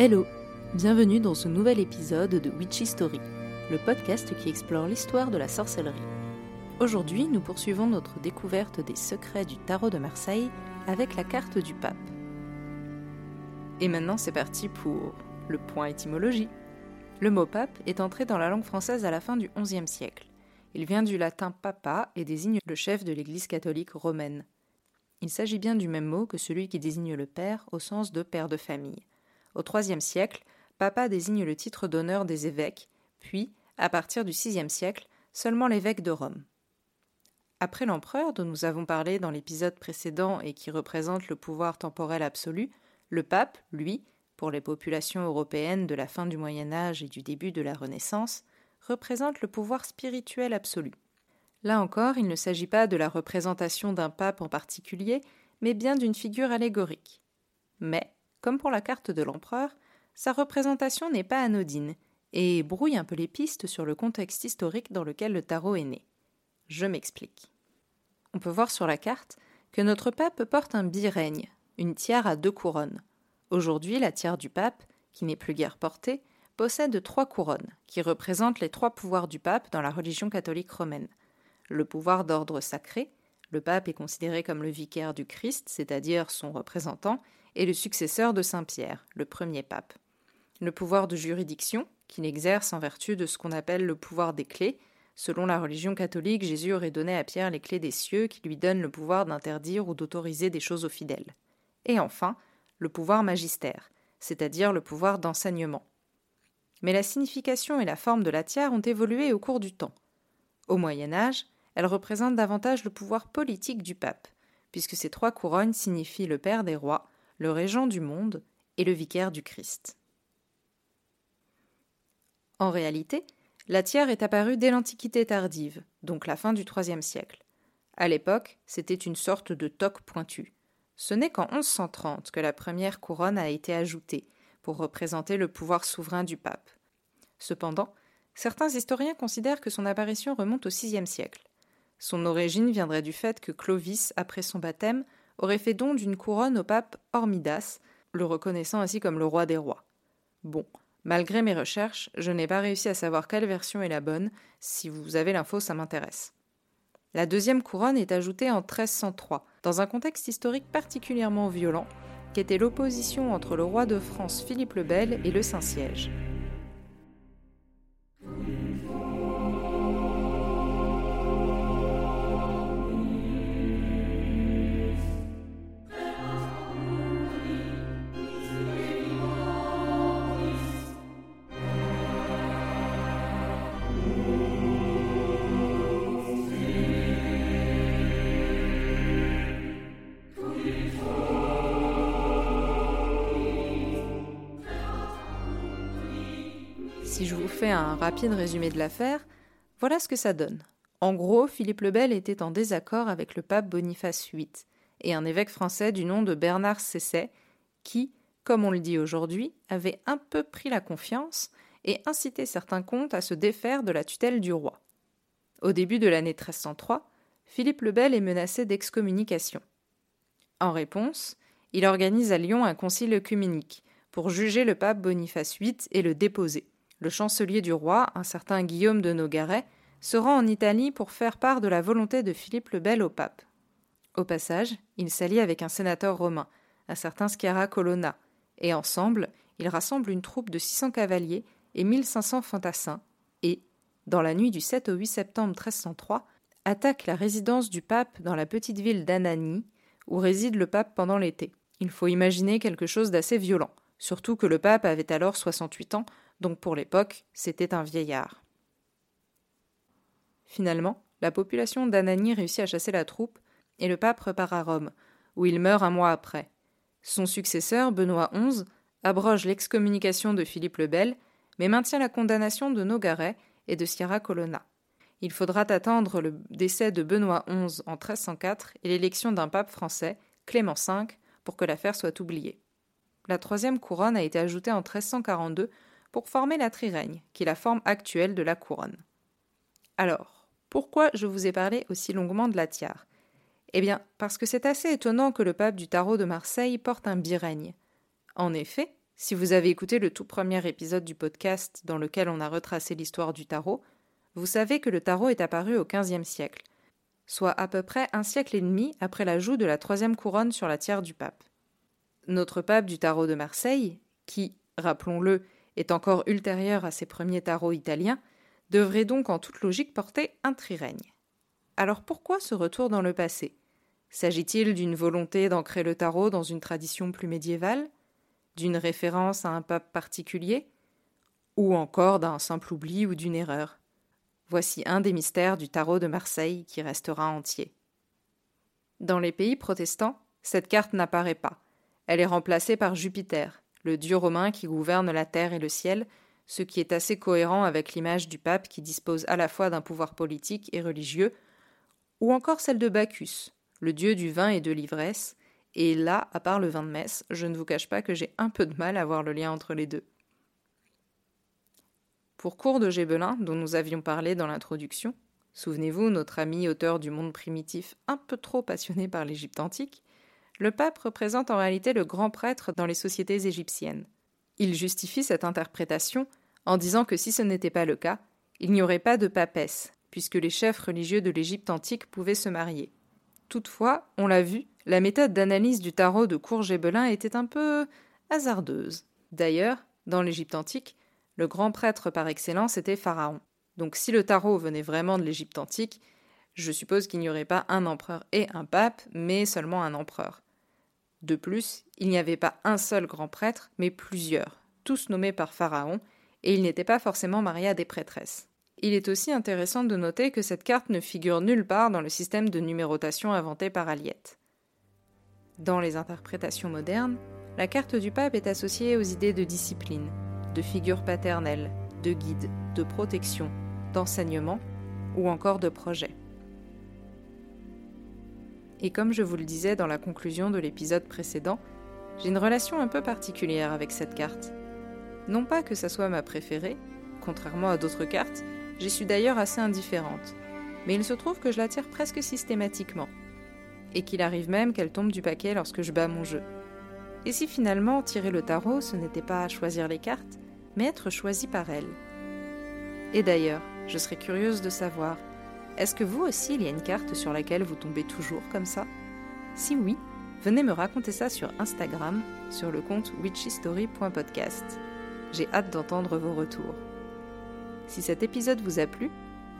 Hello, bienvenue dans ce nouvel épisode de Witchy Story, le podcast qui explore l'histoire de la sorcellerie. Aujourd'hui, nous poursuivons notre découverte des secrets du tarot de Marseille avec la carte du pape. Et maintenant, c'est parti pour le point étymologie. Le mot pape est entré dans la langue française à la fin du XIe siècle. Il vient du latin papa et désigne le chef de l'Église catholique romaine. Il s'agit bien du même mot que celui qui désigne le père au sens de père de famille. Au IIIe siècle, papa désigne le titre d'honneur des évêques, puis, à partir du VIe siècle, seulement l'évêque de Rome. Après l'empereur, dont nous avons parlé dans l'épisode précédent et qui représente le pouvoir temporel absolu, le pape, lui, pour les populations européennes de la fin du Moyen Âge et du début de la Renaissance, représente le pouvoir spirituel absolu. Là encore, il ne s'agit pas de la représentation d'un pape en particulier, mais bien d'une figure allégorique. Mais, comme pour la carte de l'empereur, sa représentation n'est pas anodine et brouille un peu les pistes sur le contexte historique dans lequel le tarot est né. Je m'explique. On peut voir sur la carte que notre pape porte un birègne, une tiare à deux couronnes. Aujourd'hui, la tiare du pape, qui n'est plus guère portée, possède trois couronnes, qui représentent les trois pouvoirs du pape dans la religion catholique romaine. Le pouvoir d'ordre sacré, le pape est considéré comme le vicaire du Christ, c'est-à-dire son représentant, et le successeur de Saint Pierre, le premier pape. Le pouvoir de juridiction, qu'il exerce en vertu de ce qu'on appelle le pouvoir des clés. Selon la religion catholique, Jésus aurait donné à Pierre les clés des cieux qui lui donnent le pouvoir d'interdire ou d'autoriser des choses aux fidèles. Et enfin, le pouvoir magistère, c'est-à-dire le pouvoir d'enseignement. Mais la signification et la forme de la tiare ont évolué au cours du temps. Au Moyen Âge, elle représente davantage le pouvoir politique du pape, puisque ces trois couronnes signifient le Père des rois, le Régent du monde et le Vicaire du Christ. En réalité, la tiare est apparue dès l'Antiquité tardive, donc la fin du IIIe siècle. À l'époque, c'était une sorte de toque pointue. Ce n'est qu'en 1130 que la première couronne a été ajoutée pour représenter le pouvoir souverain du pape. Cependant, certains historiens considèrent que son apparition remonte au VIe siècle. Son origine viendrait du fait que Clovis, après son baptême, aurait fait don d'une couronne au pape Hormidas, le reconnaissant ainsi comme le roi des rois. Bon, malgré mes recherches, je n'ai pas réussi à savoir quelle version est la bonne. Si vous avez l'info, ça m'intéresse. La deuxième couronne est ajoutée en 1303, dans un contexte historique particulièrement violent, qui était l'opposition entre le roi de France Philippe le Bel et le Saint-Siège. Si je vous fais un rapide résumé de l'affaire, voilà ce que ça donne. En gros, Philippe le Bel était en désaccord avec le pape Boniface VIII et un évêque français du nom de Bernard Cesset qui, comme on le dit aujourd'hui, avait un peu pris la confiance et incité certains comtes à se défaire de la tutelle du roi. Au début de l'année 1303, Philippe le Bel est menacé d'excommunication. En réponse, il organise à Lyon un concile œcuménique pour juger le pape Boniface VIII et le déposer le chancelier du roi, un certain Guillaume de Nogaret, se rend en Italie pour faire part de la volonté de Philippe le Bel au pape. Au passage, il s'allie avec un sénateur romain, un certain Sciarra Colonna, et ensemble, ils rassemblent une troupe de 600 cavaliers et 1500 fantassins, et, dans la nuit du 7 au 8 septembre 1303, attaquent la résidence du pape dans la petite ville d'Anani, où réside le pape pendant l'été. Il faut imaginer quelque chose d'assez violent, surtout que le pape avait alors 68 ans, donc pour l'époque, c'était un vieillard. Finalement, la population d'Anani réussit à chasser la troupe, et le pape repart à Rome, où il meurt un mois après. Son successeur, Benoît XI, abroge l'excommunication de Philippe le Bel, mais maintient la condamnation de Nogaret et de Sierra Colonna. Il faudra attendre le décès de Benoît XI en 1304 et l'élection d'un pape français, Clément V, pour que l'affaire soit oubliée. La troisième couronne a été ajoutée en 1342 former la trirègne, qui est la forme actuelle de la couronne. Alors, pourquoi je vous ai parlé aussi longuement de la tiare? Eh bien, parce que c'est assez étonnant que le pape du tarot de Marseille porte un birègne. En effet, Si vous avez écouté le tout premier épisode du podcast dans lequel on a retracé l'histoire du tarot, vous savez que le tarot est apparu au XVe siècle, soit à peu près un siècle et demi après l'ajout de la troisième couronne sur la tiare du pape. Notre pape du tarot de Marseille, qui, rappelons-le, est encore ultérieur à ses premiers tarots italiens, devrait donc en toute logique porter un trirègne. Alors pourquoi ce retour dans le passé? S'agit-il d'une volonté d'ancrer le tarot dans une tradition plus médiévale? D'une référence à un pape particulier? Ou encore d'un simple oubli ou d'une erreur? Voici un des mystères du tarot de Marseille qui restera entier. Dans les pays protestants, cette carte n'apparaît pas. Elle est remplacée par Jupiter, le dieu romain qui gouverne la terre et le ciel, ce qui est assez cohérent avec l'image du pape qui dispose à la fois d'un pouvoir politique et religieux, ou encore celle de Bacchus, le dieu du vin et de l'ivresse, et là, à part le vin de messe, je ne vous cache pas que j'ai un peu de mal à voir le lien entre les deux. Pour Cours de Gébelin, dont nous avions parlé dans l'introduction, souvenez-vous, notre ami auteur du monde primitif un peu trop passionné par l'Égypte antique, le pape représente en réalité le grand prêtre dans les sociétés égyptiennes. Il justifie cette interprétation en disant que si ce n'était pas le cas, il n'y aurait pas de papesse, puisque les chefs religieux de l'Égypte antique pouvaient se marier. Toutefois, on l'a vu, la méthode d'analyse du tarot de Courgébelin était un peu hasardeuse. D'ailleurs, dans l'Égypte antique, le grand prêtre par excellence était Pharaon. Donc si le tarot venait vraiment de l'Égypte antique, je suppose qu'il n'y aurait pas un empereur et un pape, mais seulement un empereur. De plus, il n'y avait pas un seul grand prêtre, mais plusieurs, tous nommés par Pharaon, et il n'était pas forcément marié à des prêtresses. Il est aussi intéressant de noter que cette carte ne figure nulle part dans le système de numérotation inventé par Aliette. Dans les interprétations modernes, la carte du pape est associée aux idées de discipline, de figure paternelle, de guide, de protection, d'enseignement ou encore de projet. Et comme je vous le disais dans la conclusion de l'épisode précédent, j'ai une relation un peu particulière avec cette carte. Non pas que ça soit ma préférée, contrairement à d'autres cartes, J'y suis d'ailleurs assez indifférente. Mais il se trouve que je la tire presque systématiquement. Et qu'il arrive même qu'elle tombe du paquet lorsque je bats mon jeu. Et si finalement tirer le tarot, ce n'était pas choisir les cartes, mais être choisi par elle Et d'ailleurs, je serais curieuse de savoir, est-ce que vous aussi il y a une carte sur laquelle vous tombez toujours comme ça? Si oui, venez me raconter ça sur Instagram, sur le compte witchystory.podcast. J'ai hâte d'entendre vos retours. Si cet épisode vous a plu,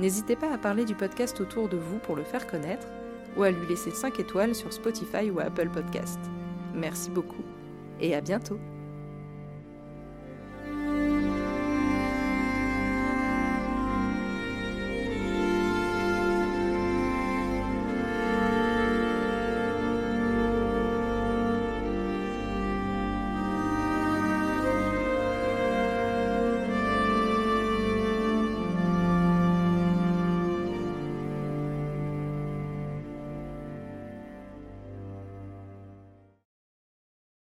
n'hésitez pas à parler du podcast autour de vous pour le faire connaître ou à lui laisser 5 étoiles sur Spotify ou Apple Podcast. Merci beaucoup et à bientôt